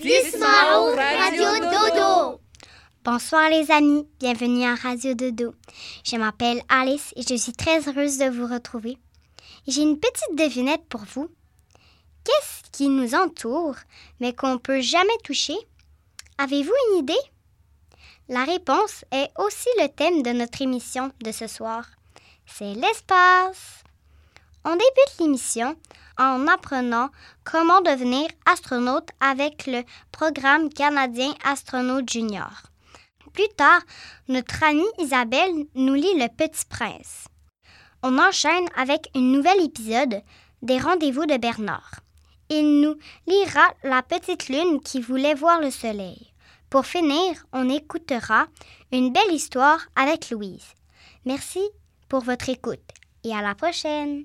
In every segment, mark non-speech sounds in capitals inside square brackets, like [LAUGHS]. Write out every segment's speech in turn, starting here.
Radio Dodo. Bonsoir les amis, bienvenue à Radio Dodo. Je m'appelle Alice et je suis très heureuse de vous retrouver. J'ai une petite devinette pour vous. Qu'est-ce qui nous entoure mais qu'on ne peut jamais toucher? Avez-vous une idée? La réponse est aussi le thème de notre émission de ce soir. C'est l'espace. On débute l'émission en apprenant comment devenir astronaute avec le programme canadien Astronaute Junior. Plus tard, notre amie Isabelle nous lit Le Petit Prince. On enchaîne avec un nouvel épisode des Rendez-vous de Bernard. Il nous lira La petite lune qui voulait voir le soleil. Pour finir, on écoutera une belle histoire avec Louise. Merci pour votre écoute et à la prochaine.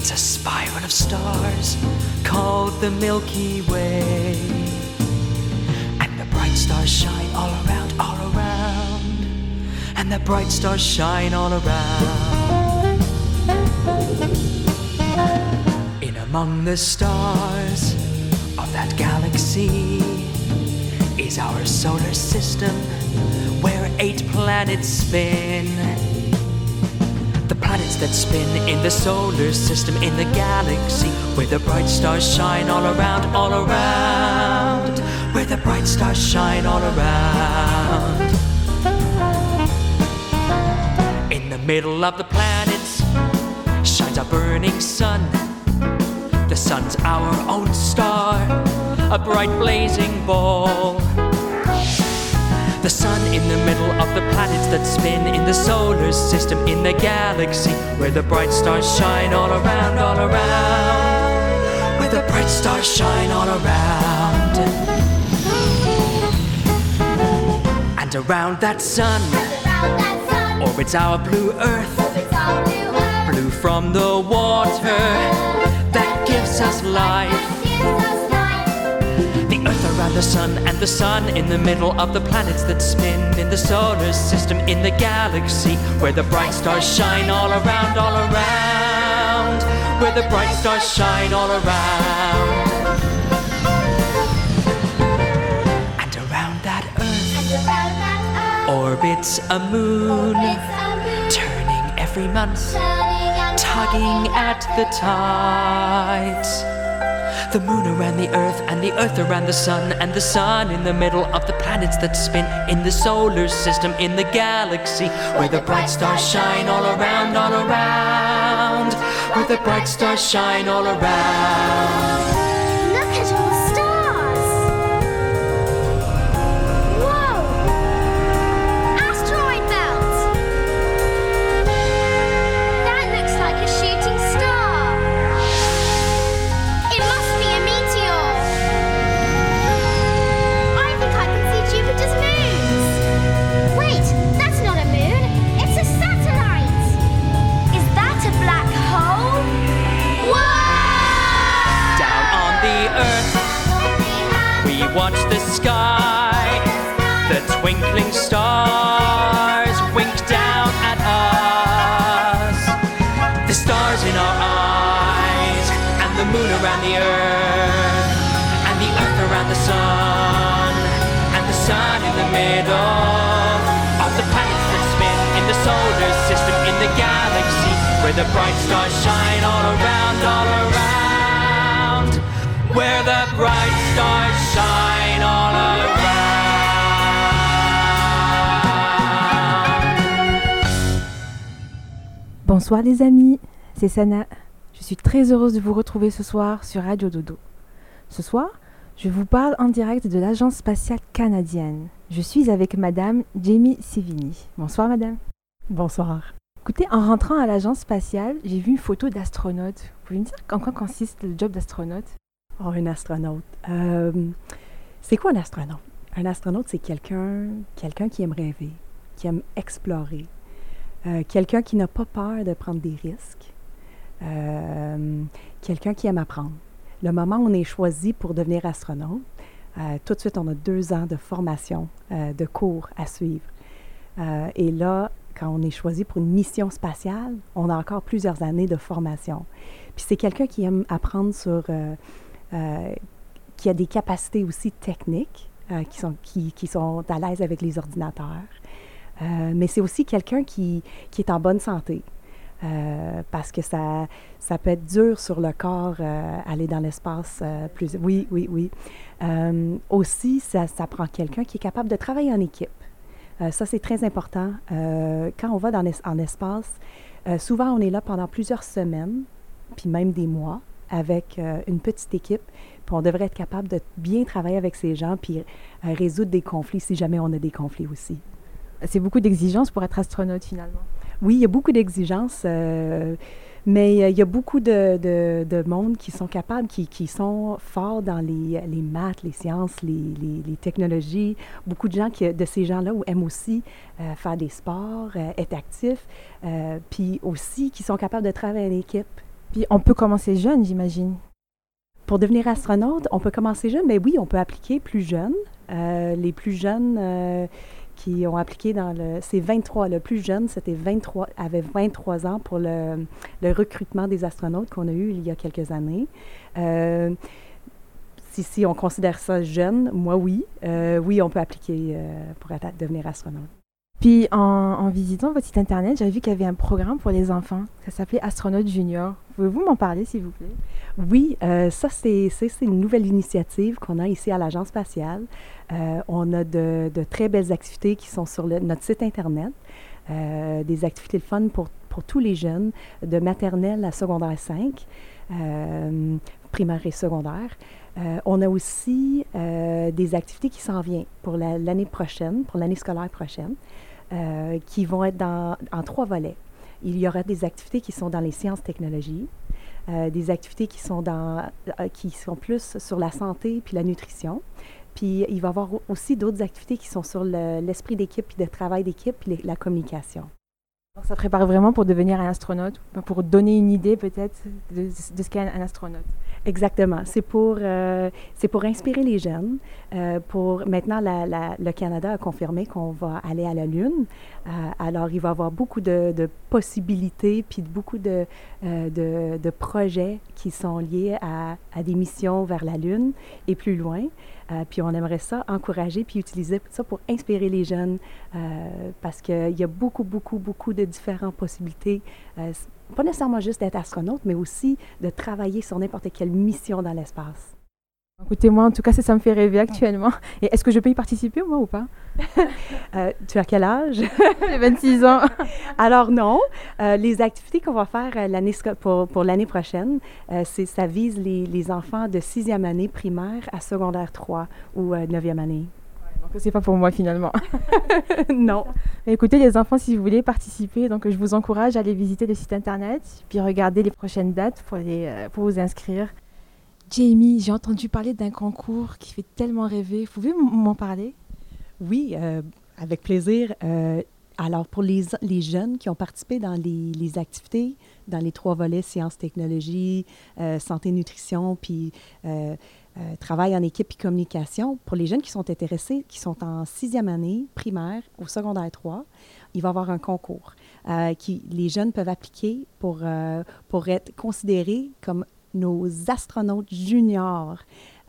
It's a spiral of stars called the Milky Way. And the bright stars shine all around, all around. And the bright stars shine all around. In among the stars of that galaxy is our solar system where eight planets spin. Planets that spin in the solar system in the galaxy where the bright stars shine all around, all around. Where the bright stars shine all around. In the middle of the planets shines a burning sun. The sun's our own star, a bright blazing ball. The sun in the middle of the planets that spin in the solar system in the galaxy where the bright stars shine all around, all around. Where the bright stars shine all around. And around that sun orbits our blue earth, blue from the water that gives us life. The the sun and the sun in the middle of the planets that spin in the solar system in the galaxy where the bright stars shine all around, all around. Where the bright stars shine all around. And around that earth orbits a moon, turning every month, tugging at the tides. The moon around the earth and the earth around the sun and the sun in the middle of the planets that spin in the solar system in the galaxy where the bright stars shine all around all around. Where the bright stars shine all around twinkling stars wink down at us. The stars in our eyes, and the moon around the earth, and the earth around the sun, and the sun in the middle of the planets that spin in the solar system, in the galaxy, where the bright stars shine all around, all around, where the bright stars shine. Bonsoir les amis, c'est Sana. Je suis très heureuse de vous retrouver ce soir sur Radio Dodo. Ce soir, je vous parle en direct de l'Agence spatiale canadienne. Je suis avec Madame Jamie Sivini. Bonsoir Madame. Bonsoir. Écoutez, en rentrant à l'Agence spatiale, j'ai vu une photo d'astronaute. Vous pouvez me dire en quoi consiste le job d'astronaute? Oh, un astronaute. Euh, c'est quoi un astronaute? Un astronaute, c'est quelqu'un quelqu'un qui aime rêver, qui aime explorer, euh, quelqu'un qui n'a pas peur de prendre des risques, euh, quelqu'un qui aime apprendre. Le moment où on est choisi pour devenir astronaute, euh, tout de suite, on a deux ans de formation, de cours à suivre. Et là, quand on est choisi pour une mission spatiale, on a encore plusieurs années de formation. Puis c'est quelqu'un qui aime apprendre sur, qui a des capacités aussi techniques, qui, sont, qui sont à l'aise avec les ordinateurs. Mais c'est aussi quelqu'un qui, qui est en bonne santé. Euh, parce que ça, ça peut être dur sur le corps, euh, aller dans l'espace euh, plus. Oui, oui, oui. aussi, ça, prend quelqu'un qui est capable de travailler en équipe. ça, c'est très important. quand on va dans en espace, souvent, on est là pendant plusieurs semaines, puis même des mois, avec une petite équipe. Puis on devrait être capable de bien travailler avec ces gens, puis résoudre des conflits si jamais on a des conflits aussi. C'est beaucoup d'exigences pour être astronaute, finalement. Oui, il y a beaucoup d'exigences, euh, mais il y a beaucoup de, de, de, monde qui sont capables, qui, qui sont forts dans les, les maths, les sciences, les, les, les, technologies. Beaucoup de gens, qui, de ces gens-là, aiment aussi euh, faire des sports, euh, être actifs, euh, puis aussi qui sont capables de travailler en équipe. Puis on peut commencer jeune, j'imagine. Pour devenir astronaute, on peut commencer jeune, mais oui, on peut appliquer plus jeune. Euh, les plus jeunes qui ont appliqué dans le... C'est 23. Le plus jeune, c'était 23, avait 23 ans pour le, recrutement des astronautes qu'on a eu il y a quelques années. Euh, si, on considère ça jeune, moi oui. Euh, oui, on peut appliquer euh, pour devenir astronaute. Puis en, visitant votre site internet, j'avais vu qu'il y avait un programme pour les enfants. Ça s'appelait Astronaute Junior. Pouvez-vous m'en parler, s'il vous plaît? Oui, euh, ça, c'est une nouvelle initiative qu'on a ici à l'Agence spatiale. Euh, on a de, très belles activités qui sont sur notre site internet. Euh, des activités de fun pour, tous les jeunes, de maternelle à secondaire 5, euh, primaire et secondaire. On a aussi des activités qui s'en viennent pour l'année la, prochaine, pour l'année scolaire prochaine. Euh, qui vont être dans, en trois volets. Il y aura des activités qui sont dans les sciences technologies, euh, des activités qui sont, dans, euh, qui sont plus sur la santé puis la nutrition. Puis il va y avoir aussi d'autres activités qui sont sur l'esprit le, d'équipe puis le travail d'équipe puis la communication. Donc ça prépare vraiment pour devenir un astronaute, pour donner une idée peut-être de, de ce qu'est un astronaute. Exactement. C'est pour, euh, pour inspirer les jeunes. Euh, pour maintenant, le Canada a confirmé qu'on va aller à la Lune. Euh, alors, il va y avoir beaucoup de, possibilités puis beaucoup de, de, de, projets qui sont liés à, des missions vers la Lune et plus loin. Puis on aimerait ça encourager puis utiliser ça pour inspirer les jeunes parce qu'il y a beaucoup, beaucoup, beaucoup de différentes possibilités pas nécessairement juste d'être astronaute, mais aussi de travailler sur n'importe quelle mission dans l'espace. Écoutez, moi, en tout cas, ça, ça me fait rêver actuellement. Et est-ce que je peux y participer, moi, ou pas? [LAUGHS] euh, tu as quel âge? [LAUGHS] J'ai 26 ans. [LAUGHS] Alors, non. Euh, les activités qu'on va faire euh, pour, pour l'année prochaine, c'est, ça vise les, les, enfants de sixième année primaire à secondaire 3 ou neuvième année. C'est pas pour moi, finalement. [LAUGHS] non. [LAUGHS] Mais écoutez, les enfants, si vous voulez participer, donc je vous encourage à aller visiter le site Internet, puis regarder les prochaines dates pour, les, pour vous inscrire. Jamie, j'ai entendu parler d'un concours qui fait tellement rêver. Vous pouvez m'en parler? Oui, euh, avec plaisir. Euh, alors, pour les, les, jeunes qui ont participé dans les, les, activités, dans les trois volets, sciences, technologie, euh, santé, nutrition, puis euh, travail en équipe et communication, pour les jeunes qui sont intéressés, qui sont en sixième année primaire ou secondaire 3, il va y avoir un concours qui les jeunes peuvent appliquer pour, pour être considérés comme nos astronautes juniors.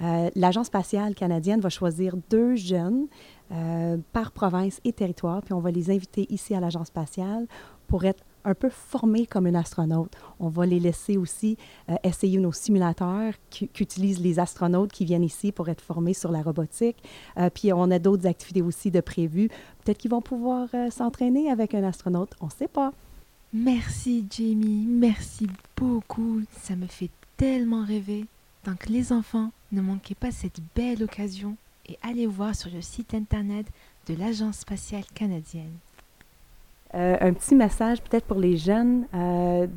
Euh, L'Agence spatiale canadienne va choisir deux jeunes euh, par province et territoire, puis on va les inviter ici à l'Agence spatiale pour être un peu formés comme un astronaute. On va les laisser aussi euh, essayer nos simulateurs qu'utilisent les astronautes qui viennent ici pour être formés sur la robotique. Euh, puis on a d'autres activités aussi de prévues. Peut-être qu'ils vont pouvoir s'entraîner avec un astronaute, on ne sait pas. Merci Jamie, merci beaucoup. Ça me fait tellement rêver. Donc les enfants, ne manquez pas cette belle occasion et allez voir sur le site internet de l'Agence spatiale canadienne. Euh, un petit message peut-être pour les jeunes. Euh,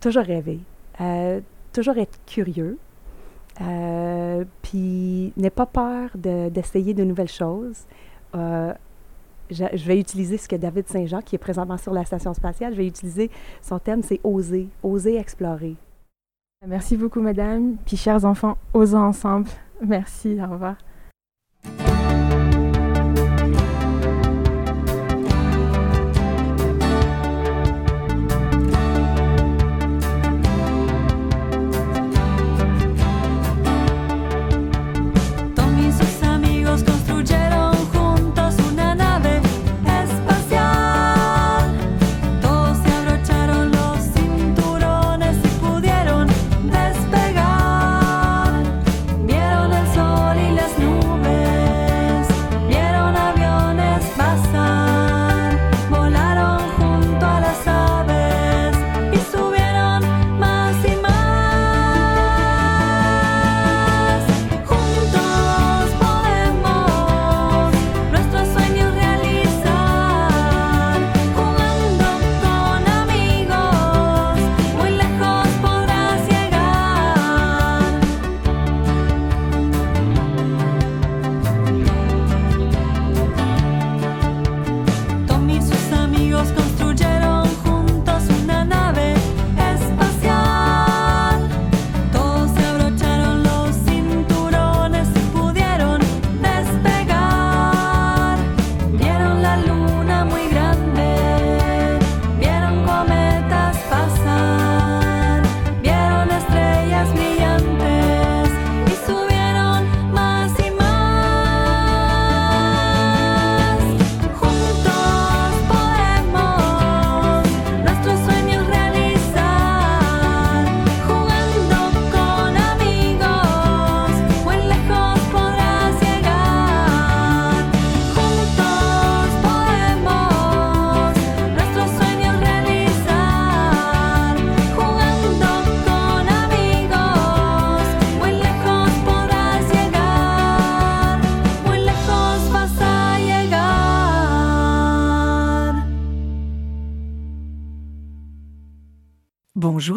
toujours rêver, euh, toujours être curieux, puis n'aie pas peur d'essayer de, nouvelles choses. Je, je, vais utiliser ce que David Saint-Jean, qui est présentement sur la station spatiale, je vais utiliser son thème, c'est oser, oser explorer. Merci beaucoup, madame. Puis, chers enfants, osons ensemble. Merci, au revoir.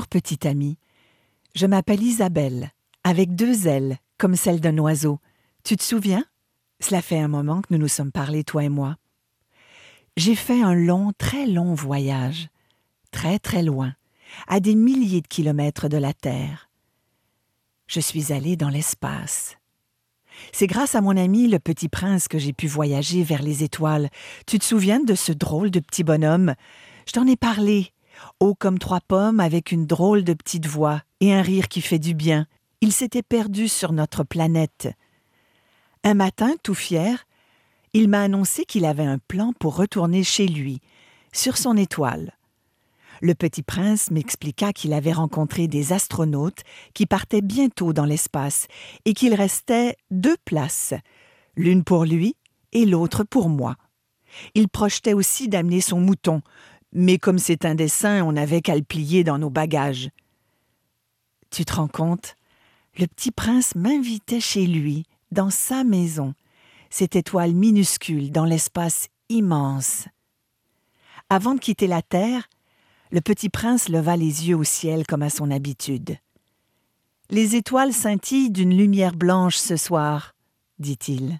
Petite amie. Je m'appelle Isabelle, avec deux ailes, comme celle d'un oiseau. Tu te souviens? Cela fait un moment que nous nous sommes parlé, toi et moi. J'ai fait un long, très long voyage, très très loin, à des milliers de kilomètres de la Terre. Je suis allée dans l'espace. C'est grâce à mon ami le petit prince que j'ai pu voyager vers les étoiles. Tu te souviens de ce drôle de petit bonhomme? Je t'en ai parlé haut comme trois pommes, avec une drôle de petite voix et un rire qui fait du bien. Il s'était perdu sur notre planète. Un matin, tout fier, il m'a annoncé qu'il avait un plan pour retourner chez lui, sur son étoile. Le petit prince m'expliqua qu'il avait rencontré des astronautes qui partaient bientôt dans l'espace et qu'il restait deux places, l'une pour lui et l'autre pour moi. Il projetait aussi d'amener son mouton, mais comme c'est un dessin, on n'avait qu'à le plier dans nos bagages. Tu te rends compte? Le petit prince m'invitait chez lui, dans sa maison, cette étoile minuscule dans l'espace immense. Avant de quitter la terre, le petit prince leva les yeux au ciel comme à son habitude. Les étoiles scintillent d'une lumière blanche ce soir, dit-il.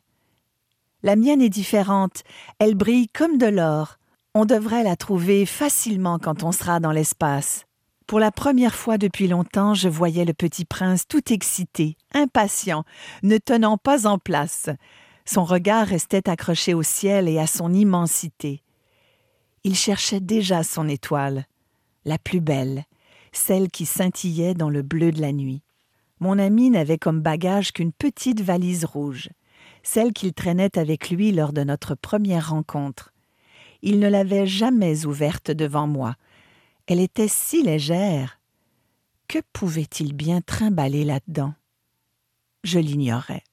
La mienne est différente, elle brille comme de l'or, on devrait la trouver facilement quand on sera dans l'espace. Pour la première fois depuis longtemps, je voyais le petit prince tout excité, impatient, ne tenant pas en place. Son regard restait accroché au ciel et à son immensité. Il cherchait déjà son étoile, la plus belle, celle qui scintillait dans le bleu de la nuit. Mon ami n'avait comme bagage qu'une petite valise rouge. celle qu'il traînait avec lui lors de notre première rencontre. Il ne l'avait jamais ouverte devant moi. Elle était si légère. Que pouvait-il bien trimballer là-dedans? Je l'ignorais.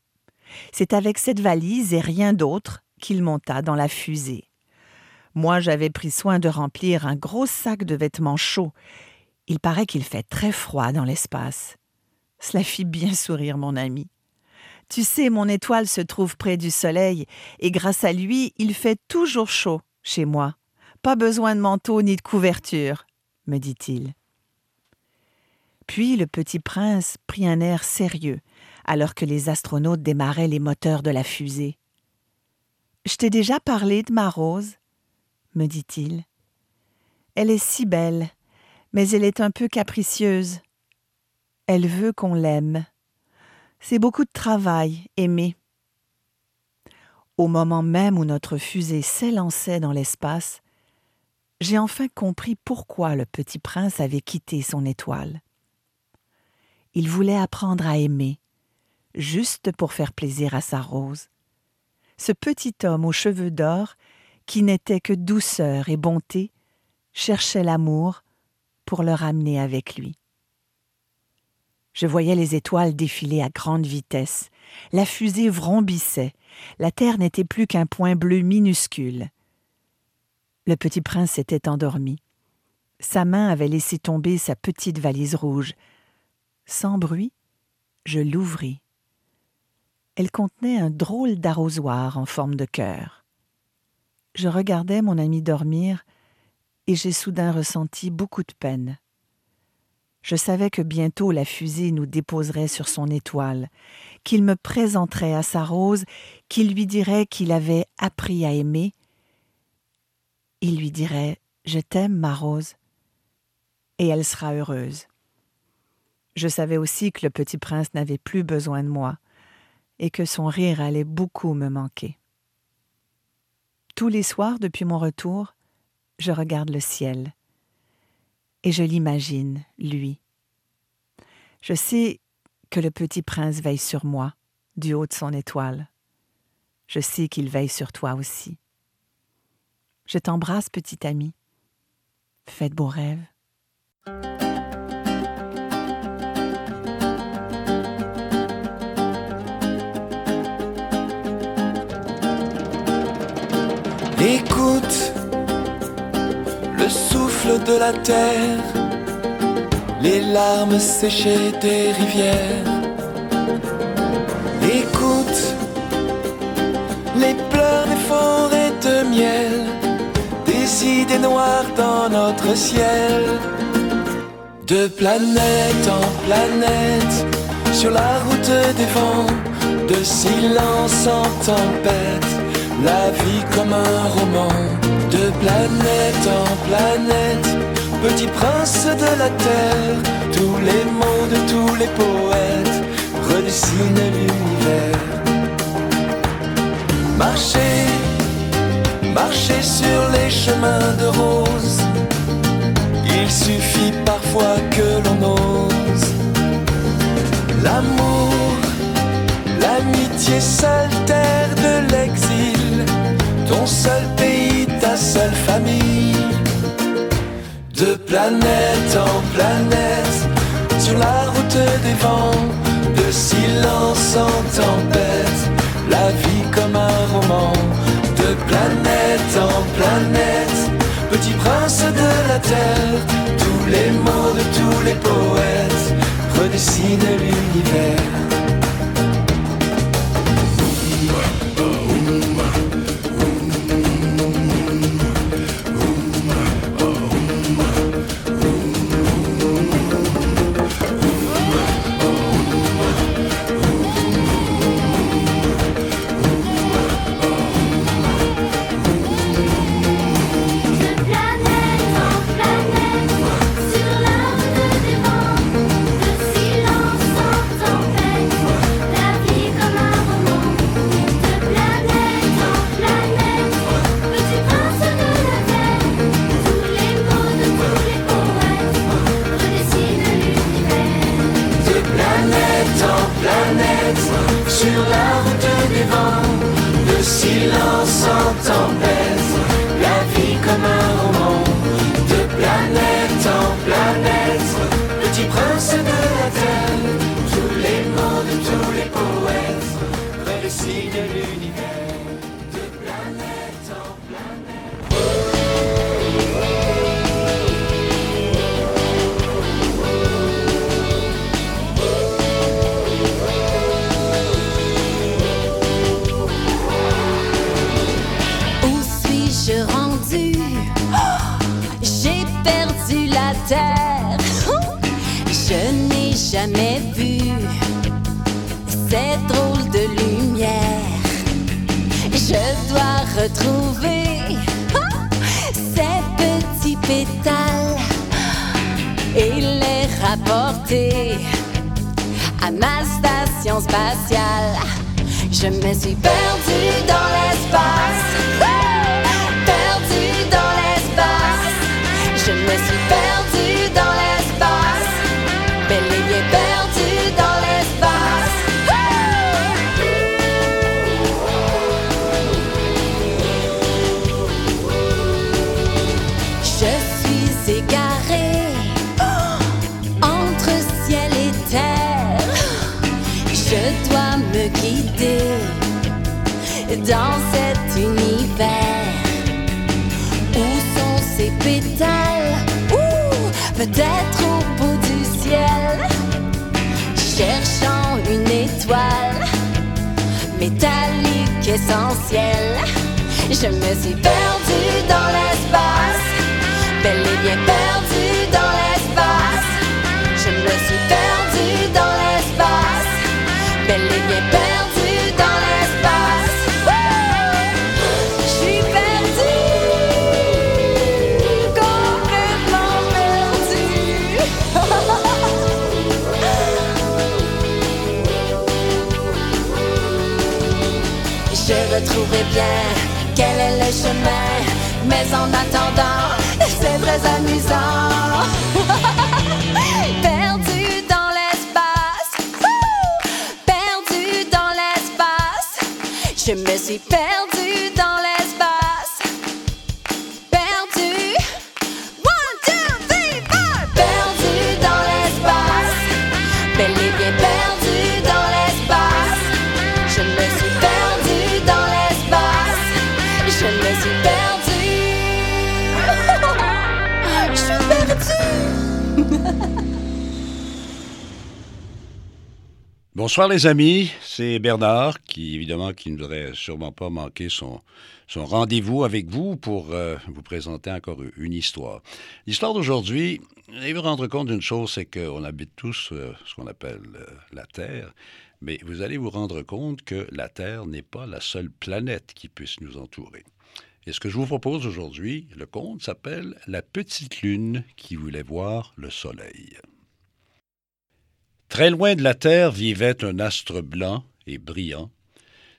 C'est avec cette valise et rien d'autre qu'il monta dans la fusée. Moi, j'avais pris soin de remplir un gros sac de vêtements chauds. Il paraît qu'il fait très froid dans l'espace. Cela fit bien sourire mon ami. Tu sais, mon étoile se trouve près du soleil, et grâce à lui, il fait toujours chaud chez moi. Pas besoin de manteau ni de couverture, me dit-il. Puis le petit prince prit un air sérieux, alors que les astronautes démarraient les moteurs de la fusée. Je t'ai déjà parlé de ma rose, me dit-il. Elle est si belle, mais elle est un peu capricieuse. Elle veut qu'on l'aime. C'est beaucoup de travail, aimer. Au moment même où notre fusée s'élançait dans l'espace, j'ai enfin compris pourquoi le petit prince avait quitté son étoile. Il voulait apprendre à aimer, juste pour faire plaisir à sa rose. Ce petit homme aux cheveux d'or, qui n'était que douceur et bonté, cherchait l'amour pour le ramener avec lui. Je voyais les étoiles défiler à grande vitesse. La fusée vrombissait. La terre n'était plus qu'un point bleu minuscule. Le petit prince s'était endormi. Sa main avait laissé tomber sa petite valise rouge. Sans bruit, je l'ouvris. Elle contenait un drôle d'arrosoir en forme de cœur. Je regardais mon ami dormir et j'ai soudain ressenti beaucoup de peine. Je savais que bientôt la fusée nous déposerait sur son étoile, qu'il me présenterait à sa rose, qu'il lui dirait qu'il avait appris à aimer. Il lui dirait Je t'aime, ma rose, et elle sera heureuse. Je savais aussi que le petit prince n'avait plus besoin de moi, et que son rire allait beaucoup me manquer. Tous les soirs depuis mon retour, je regarde le ciel et je l'imagine, lui. Je sais que le petit prince veille sur moi, du haut de son étoile. Je sais qu'il veille sur toi aussi. Je t'embrasse, petit ami. Faites beaux rêves. Écoute le souffle de la terre, les larmes séchées des rivières. Écoute les pleurs des forêts de miel, des idées noires dans notre ciel. De planète en planète, sur la route des vents, de silence en tempête, la vie comme un roman de planète en planète, petit prince de la terre, tous les mots de tous les poètes redessinent l'univers. Marcher, marcher sur les chemins de rose, il suffit parfois que l'on ose. L'amour, l'amitié seule terre de l'exil, ton seul pays ta seule famille. De planète en planète, sur la route des vents, de silence en tempête, la vie comme un roman. De planète en planète, petit prince de la terre, tous les mots de tous les poètes redessinent l'univers. Jamais vu cette drôle de lumière. Je dois retrouver ces petits pétales et les rapporter à ma station spatiale. Je me suis perdue dans l'espace. Perdue dans l'espace. Je me suis perdue dans l'espace. Dans cet univers. Où sont ces pétales Ouh, peut-être au bout du ciel. Cherchant une étoile métallique essentielle. Je me suis perdue dans l'espace. Bel et bien perdue dans l'espace. Je me suis perdue dans l'espace. Bel et bien perdue Je retrouverai bien quel est le chemin? Mais en attendant, c'est très amusant. [LAUGHS] Perdu dans l'espace. Perdu dans l'espace. Je me suis perdu Bonsoir les amis, c'est Bernard qui évidemment qui ne voudrait sûrement pas manquer son, rendez-vous avec vous pour euh, vous présenter encore une histoire. L'histoire d'aujourd'hui, et vous rendre compte d'une chose, c'est qu'on habite tous euh, ce qu'on appelle euh, la Terre, mais vous allez vous rendre compte que la Terre n'est pas la seule planète qui puisse nous entourer. Et ce que je vous propose aujourd'hui, le conte s'appelle La petite lune qui voulait voir le soleil. Très loin de la Terre vivait un astre blanc et brillant.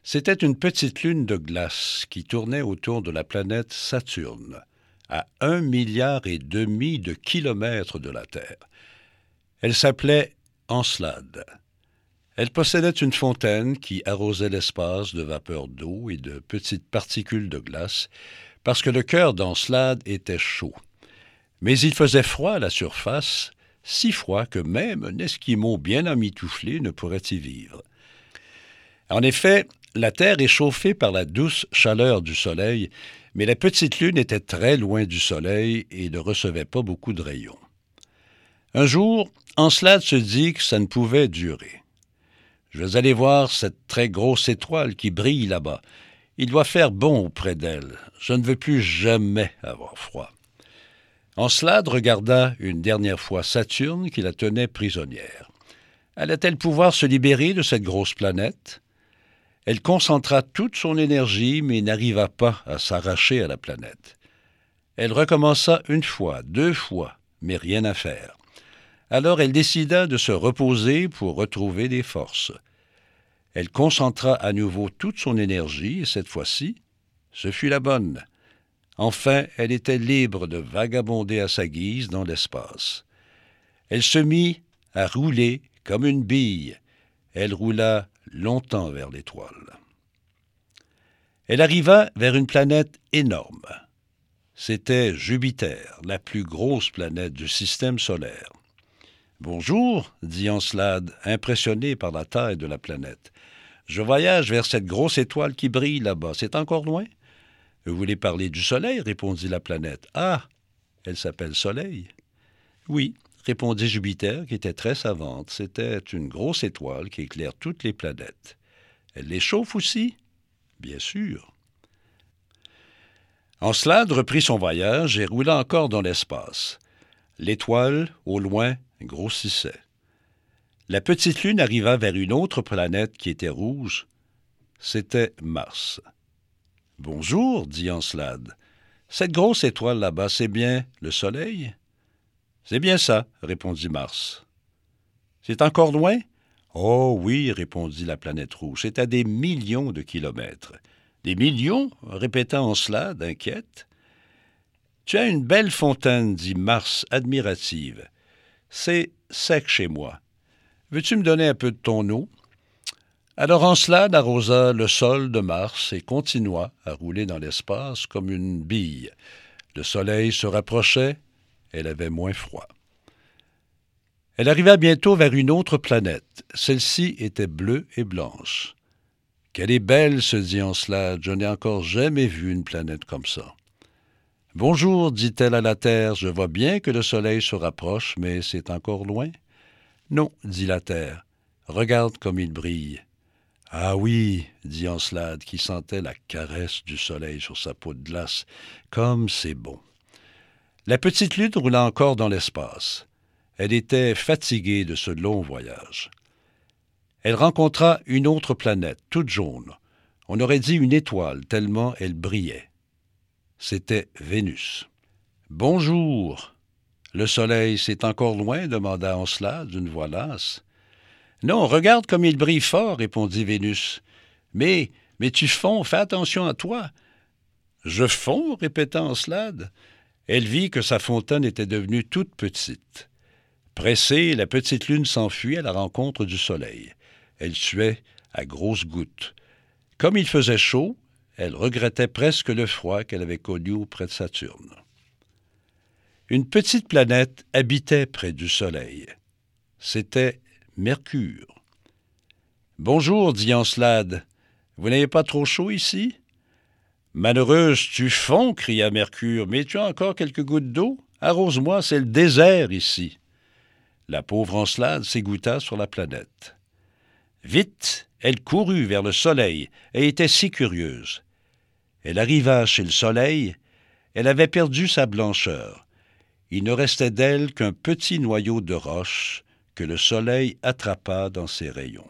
C'était une petite lune de glace qui tournait autour de la planète Saturne, à un milliard et demi de kilomètres de la Terre. Elle s'appelait Encelade. Elle possédait une fontaine qui arrosait l'espace de vapeur d'eau et de petites particules de glace, parce que le cœur d'Encelade était chaud. Mais il faisait froid à la surface, si froid que même un Esquimau bien amitouflé ne pourrait y vivre. En effet, la Terre est chauffée par la douce chaleur du Soleil, mais la petite Lune était très loin du Soleil et ne recevait pas beaucoup de rayons. Un jour, Encelade se dit que ça ne pouvait durer. Je vais aller voir cette très grosse étoile qui brille là-bas. Il doit faire bon auprès d'elle. Je ne veux plus jamais avoir froid. Encelade regarda une dernière fois Saturne qui la tenait prisonnière. Allait-elle pouvoir se libérer de cette grosse planète? Elle concentra toute son énergie, mais n'arriva pas à s'arracher à la planète. Elle recommença une fois, deux fois, mais rien à faire. Alors elle décida de se reposer pour retrouver des forces. Elle concentra à nouveau toute son énergie, et cette fois-ci, ce fut la bonne. Enfin, elle était libre de vagabonder à sa guise dans l'espace. Elle se mit à rouler comme une bille. Elle roula longtemps vers l'étoile. Elle arriva vers une planète énorme. C'était Jupiter, la plus grosse planète du système solaire. Bonjour, dit Encelade, impressionné par la taille de la planète. Je voyage vers cette grosse étoile qui brille là-bas. C'est encore loin? Vous voulez parler du Soleil? répondit la planète. Ah! Elle s'appelle Soleil. Oui, répondit Jupiter, qui était très savante. C'était une grosse étoile qui éclaire toutes les planètes. Elle les chauffe aussi? Bien sûr. Encelade reprit son voyage et roula encore dans l'espace. L'étoile, au loin, grossissait. La petite lune arriva vers une autre planète qui était rouge. C'était Mars. Bonjour, dit Encelade. Cette grosse étoile là-bas, c'est bien le Soleil? C'est bien ça, répondit Mars. C'est encore loin? Oh oui, répondit la planète rouge, c'est à des millions de kilomètres. Des millions? répéta Encelade, inquiète. Tu as une belle fontaine, dit Mars, admirative. C'est sec chez moi. Veux-tu me donner un peu de ton eau? Alors Encelade arrosa le sol de Mars et continua à rouler dans l'espace comme une bille. Le soleil se rapprochait, elle avait moins froid. Elle arriva bientôt vers une autre planète. Celle-ci était bleue et blanche. Qu'elle est belle, se dit Encelade, je n'ai encore jamais vu une planète comme ça. Bonjour, dit-elle à la Terre, je vois bien que le Soleil se rapproche, mais c'est encore loin. Non, dit la Terre, regarde comme il brille. Ah oui, dit Encelade, qui sentait la caresse du soleil sur sa peau de glace, comme c'est bon. La petite lune roula encore dans l'espace. Elle était fatiguée de ce long voyage. Elle rencontra une autre planète, toute jaune. On aurait dit une étoile, tellement elle brillait. C'était Vénus. Bonjour. Le soleil, c'est encore loin demanda Encelade d'une voix lasse. Non, regarde comme il brille fort, répondit Vénus. Mais, mais tu fonds, fais attention à toi. Je fonds, répéta Encelade. Elle vit que sa fontaine était devenue toute petite. Pressée, la petite lune s'enfuit à la rencontre du soleil. Elle suait à grosses gouttes. Comme il faisait chaud, elle regrettait presque le froid qu'elle avait connu auprès de Saturne. Une petite planète habitait près du Soleil. C'était Mercure. Bonjour, dit Encelade. Vous n'avez pas trop chaud ici? Malheureuse, tu fonds, cria Mercure, mais tu as encore quelques gouttes d'eau? Arrose-moi, c'est le désert ici. La pauvre Encelade s'égoutta sur la planète. Vite, elle courut vers le soleil et était si curieuse. Elle arriva chez le soleil, elle avait perdu sa blancheur. Il ne restait d'elle qu'un petit noyau de roche que le soleil attrapa dans ses rayons.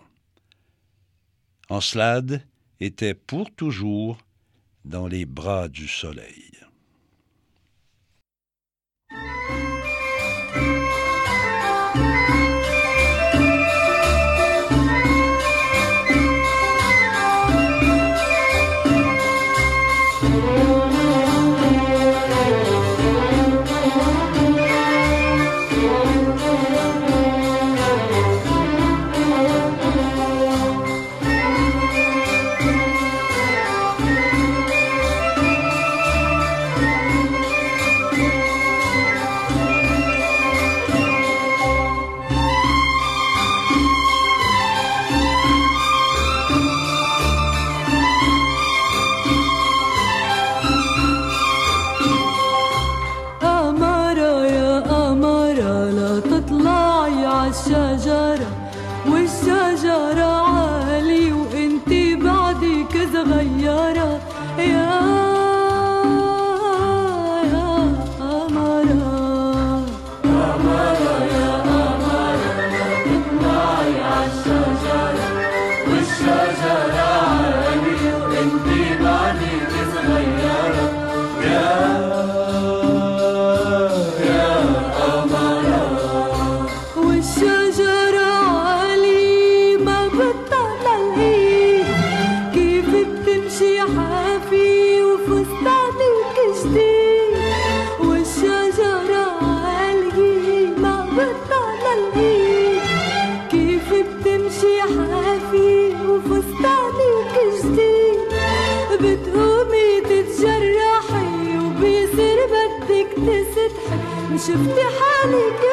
Encelade était pour toujours dans les bras du soleil. الشجرة والشجرة شفت حالي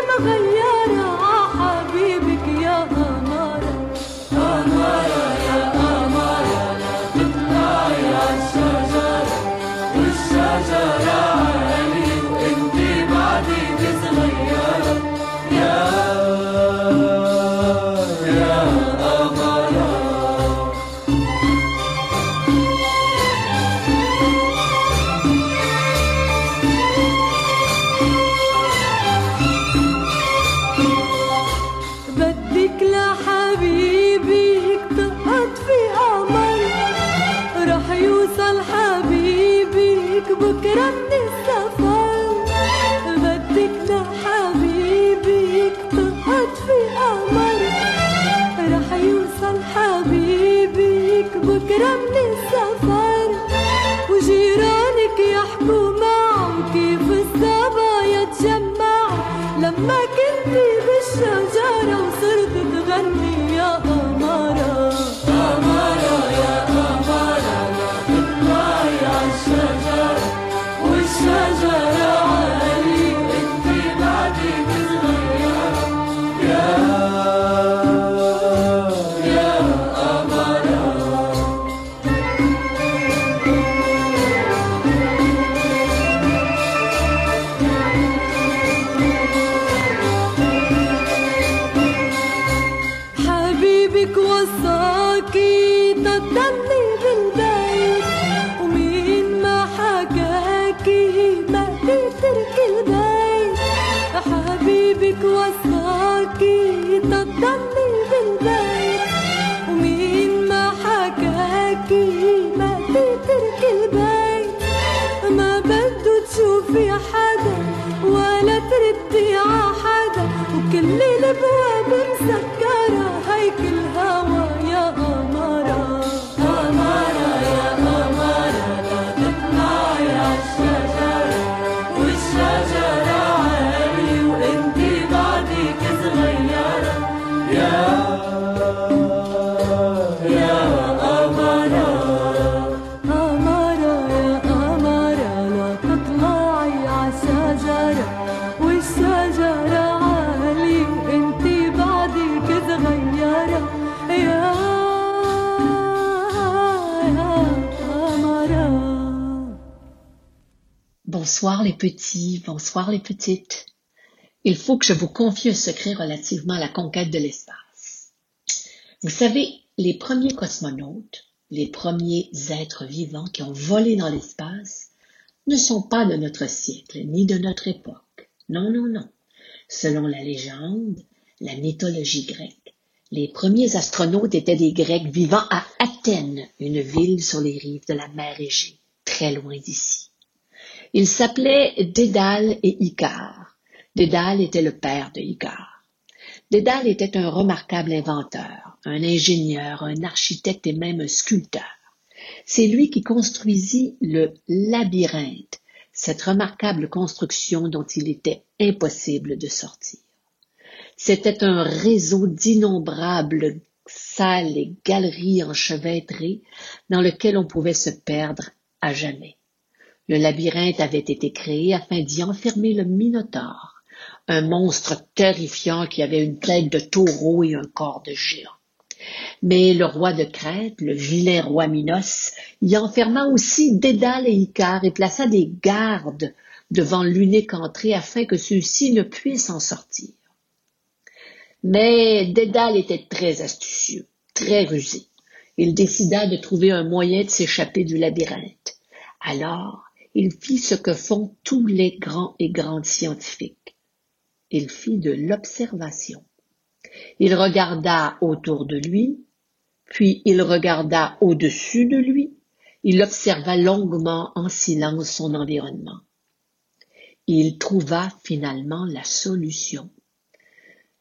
Bonsoir les petits, bonsoir les petites. Il faut que je vous confie un secret relativement à la conquête de l'espace. Vous savez, les premiers cosmonautes, les premiers êtres vivants qui ont volé dans l'espace, ne sont pas de notre siècle ni de notre époque. Non, non, non. Selon la légende, la mythologie grecque, les premiers astronautes étaient des Grecs vivant à Athènes, une ville sur les rives de la mer Égée, très loin d'ici. Ils s'appelaient Dédale et Icare. Dédale était le père de Icare. Dédale était un remarquable inventeur, un ingénieur, un architecte et même un sculpteur. C'est lui qui construisit le labyrinthe, cette remarquable construction dont il était impossible de sortir. C'était un réseau d'innombrables salles et galeries enchevêtrées dans lequel on pouvait se perdre à jamais. Le labyrinthe avait été créé afin d'y enfermer le Minotaure, un monstre terrifiant qui avait une tête de taureau et un corps de géant. Mais le roi de Crète, le vilain roi Minos, y enferma aussi Dédale et Icare et plaça des gardes devant l'unique entrée afin que ceux-ci ne puissent en sortir. Mais Dédale était très astucieux, très rusé. Il décida de trouver un moyen de s'échapper du labyrinthe. Alors, il fit ce que font tous les grands et grandes scientifiques. Il fit de l'observation. Il regarda autour de lui, puis il regarda au-dessus de lui, il observa longuement en silence son environnement. Il trouva finalement la solution.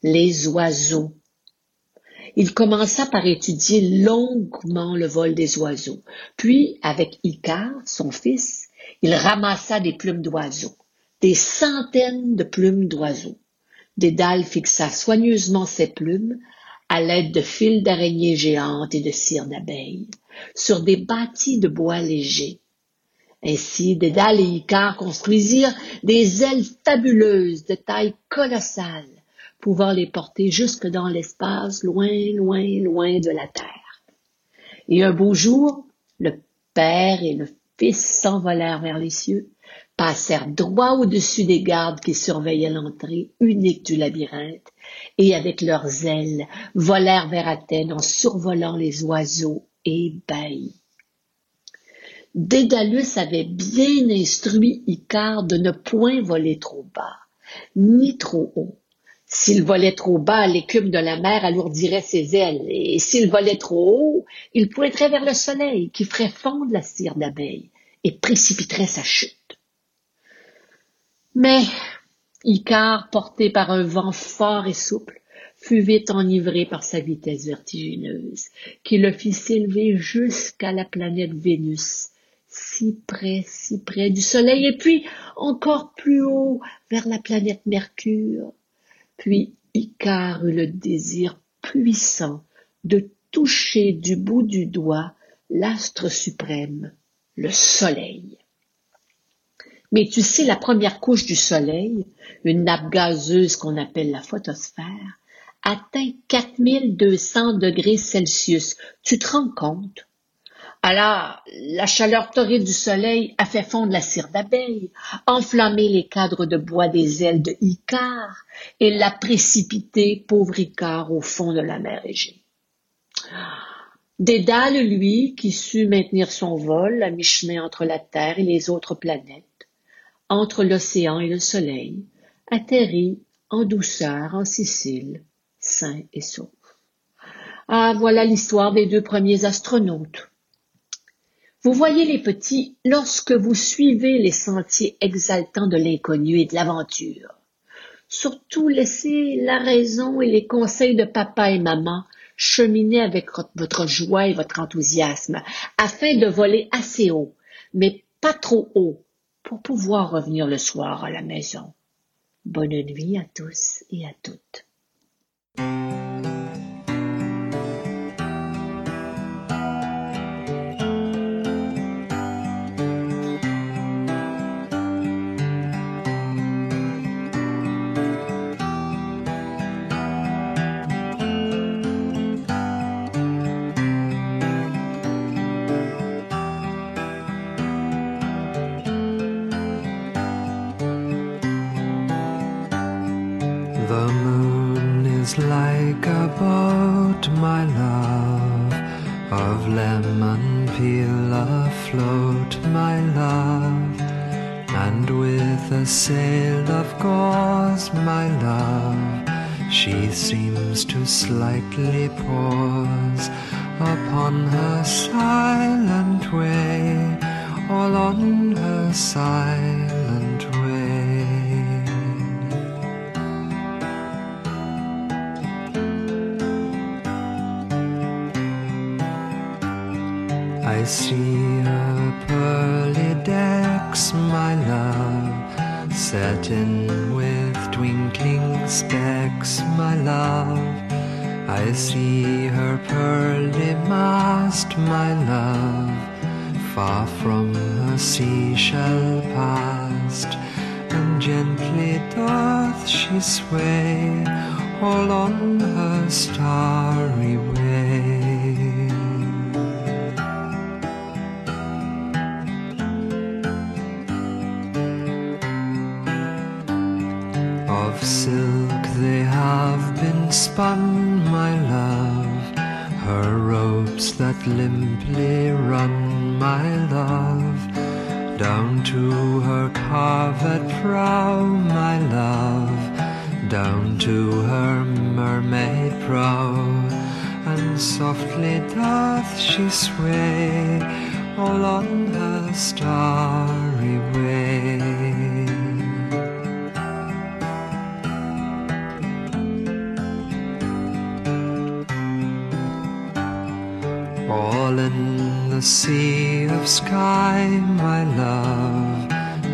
Les oiseaux. Il commença par étudier longuement le vol des oiseaux, puis avec Icare, son fils, il ramassa des plumes d'oiseaux, des centaines de plumes d'oiseaux. Dédale fixa soigneusement ses plumes à l'aide de fils d'araignées géantes et de cire d'abeilles sur des bâtis de bois léger. Ainsi, Dédale et Icare construisirent des ailes fabuleuses de taille colossale, pouvant les porter jusque dans l'espace, loin, loin, loin de la Terre. Et un beau jour, le père et le s'envolèrent vers les cieux, passèrent droit au-dessus des gardes qui surveillaient l'entrée unique du labyrinthe, et avec leurs ailes volèrent vers Athènes en survolant les oiseaux ébahis. Dédalus avait bien instruit Icare de ne point voler trop bas, ni trop haut. S'il volait trop bas, l'écume de la mer alourdirait ses ailes, et s'il volait trop haut, il pointerait vers le soleil qui ferait fondre la cire d'abeille, et précipiterait sa chute. Mais Icare, porté par un vent fort et souple, fut vite enivré par sa vitesse vertigineuse, qui le fit s'élever jusqu'à la planète Vénus, si près, si près du Soleil, et puis encore plus haut vers la planète Mercure. Puis Icare eut le désir puissant de toucher du bout du doigt l'astre suprême, le Soleil. Mais tu sais, la première couche du Soleil, une nappe gazeuse qu'on appelle la photosphère, atteint 4200 degrés Celsius. Tu te rends compte? Alors, la chaleur torride du soleil a fait fondre la cire d'abeille, enflammé les cadres de bois des ailes de Icare et l'a précipité, pauvre Icare, au fond de la mer Égée. Dédale, lui, qui sut maintenir son vol à mi-chemin entre la Terre et les autres planètes, entre l'océan et le soleil, atterrit en douceur en Sicile, sain et sauf. Ah, voilà l'histoire des deux premiers astronautes. Vous voyez les petits, lorsque vous suivez les sentiers exaltants de l'inconnu et de l'aventure, surtout laissez la raison et les conseils de papa et maman cheminer avec votre joie et votre enthousiasme, afin de voler assez haut, mais pas trop haut, pour pouvoir revenir le soir à la maison. Bonne nuit à tous et à toutes. Like a boat, my love, of lemon peel afloat, my love, and with a sail of gauze, my love, she seems to slightly pause upon her silent way, all on her silent I see her pearly decks, my love, set in with twinkling specks, my love. I see her pearly mast, my love, far from her seashell past, and gently doth she sway, all on limply run, my love, down to her carved prow, my love, down to her mermaid prow, and softly doth she sway, all on her starry way. Sea of sky, my love.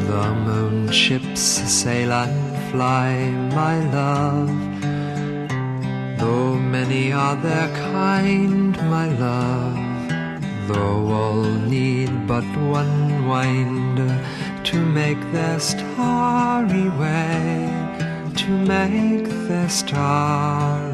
The moon ships sail and fly, my love. Though many are their kind, my love. Though all need but one wind to make their starry way, to make their starry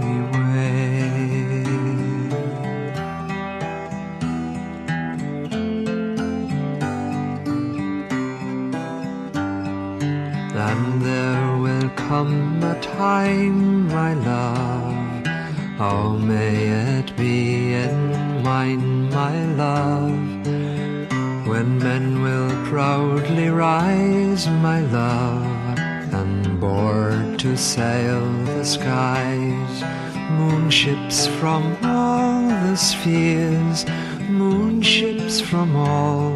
come a time, my love, oh may it be in mine, my love, when men will proudly rise, my love, and board to sail the skies, moonships from all the spheres, moonships from all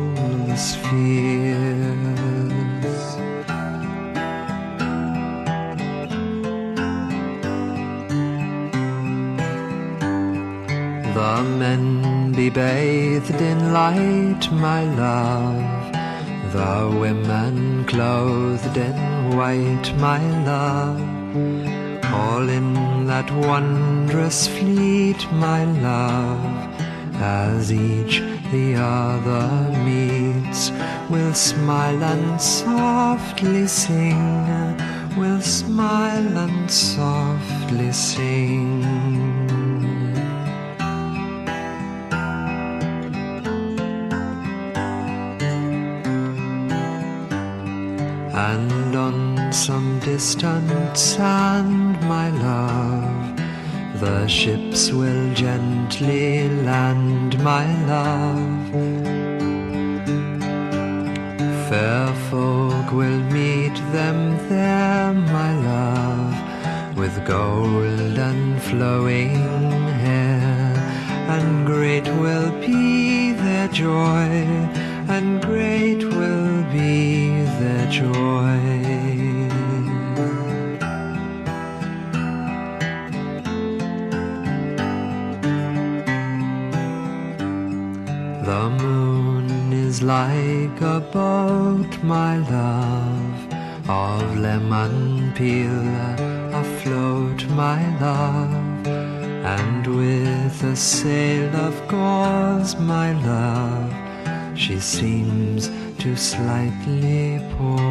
the fears. Bathed in light, my love. The women clothed in white, my love. All in that wondrous fleet, my love. As each the other meets, will smile and softly sing, will smile and softly sing. Some distant sand, my love, the ships will gently land, my love. Fair folk will meet them there, my love, with golden flowing hair, and great will be their joy, and great will be their joy. Like a boat, my love, of lemon peel afloat, my love, and with a sail of gauze, my love, she seems to slightly pause.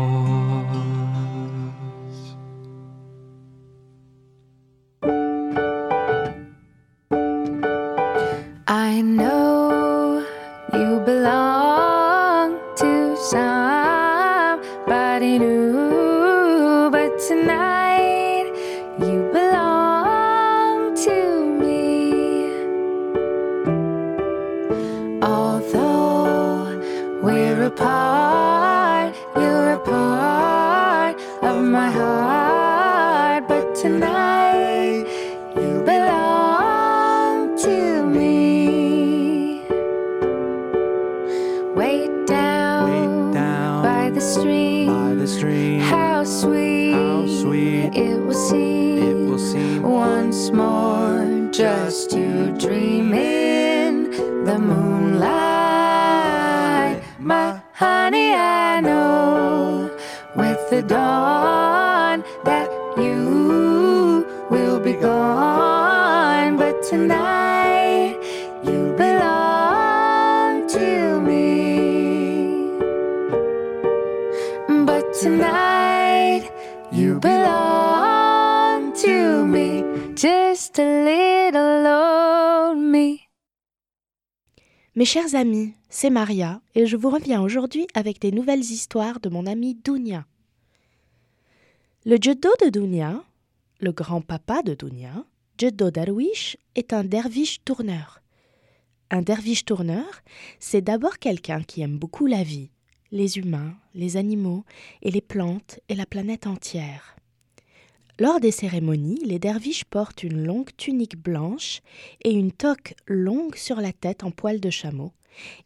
Chers amis, c'est Maria et je vous reviens aujourd'hui avec des nouvelles histoires de mon ami Dounia. Le Jeddo de Dounia, le grand-papa de Dounia, Jeddo Darwish, est un derviche tourneur. Un derviche tourneur, c'est d'abord quelqu'un qui aime beaucoup la vie, les humains, les animaux et les plantes et la planète entière. Lors des cérémonies, les derviches portent une longue tunique blanche et une toque longue sur la tête en poil de chameau,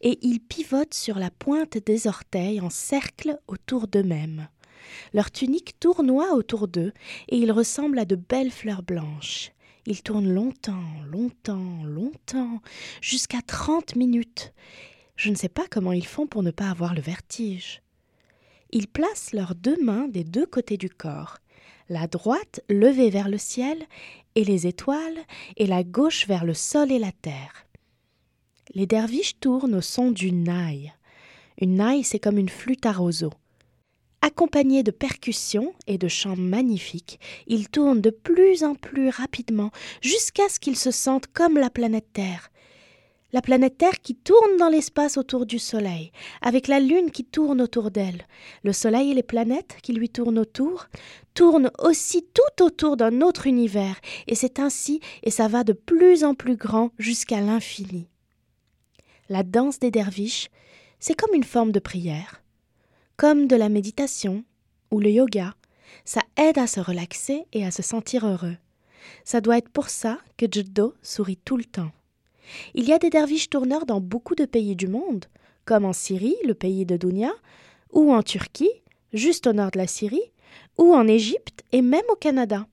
et ils pivotent sur la pointe des orteils en cercle autour d'eux-mêmes. Leur tunique tournoie autour d'eux et ils ressemblent à de belles fleurs blanches. Ils tournent longtemps, longtemps, longtemps, jusqu'à trente minutes. Je ne sais pas comment ils font pour ne pas avoir le vertige. Ils placent leurs deux mains des deux côtés du corps, la droite levée vers le ciel et les étoiles, et la gauche vers le sol et la terre. Les derviches tournent au son d'une naille. Une naille, c'est comme une flûte à roseau. Accompagnés de percussions et de chants magnifiques, ils tournent de plus en plus rapidement jusqu'à ce qu'ils se sentent comme la planète Terre. La planète Terre qui tourne dans l'espace autour du Soleil, avec la Lune qui tourne autour d'elle. Le Soleil et les planètes qui lui tournent autour tournent aussi tout autour d'un autre univers, et c'est ainsi, et ça va de plus en plus grand jusqu'à l'infini. La danse des derviches, c'est comme une forme de prière, comme de la méditation ou le yoga. Ça aide à se relaxer et à se sentir heureux. Ça doit être pour ça que Jiddo sourit tout le temps. Il y a des derviches tourneurs dans beaucoup de pays du monde, comme en Syrie, le pays de Dounia, ou en Turquie, juste au nord de la Syrie, ou en Égypte et même au Canada.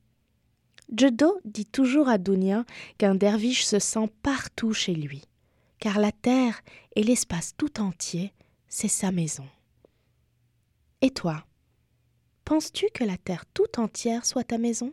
Jodo dit toujours à Dounia qu'un derviche se sent partout chez lui, car la terre et l'espace tout entier, c'est sa maison. Et toi, penses-tu que la terre tout entière soit ta maison?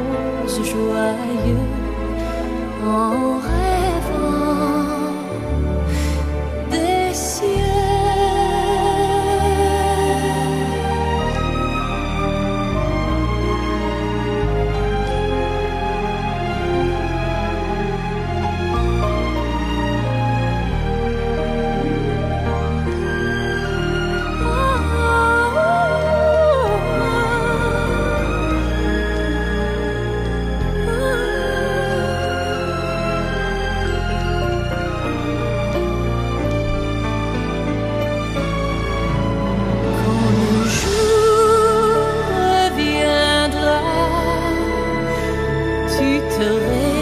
joyeux en rêvant tu te réveilleras.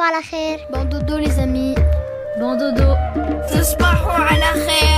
تصبحوا على خير. Bon dodo les amis. Bon dodo. تصبحوا على خير.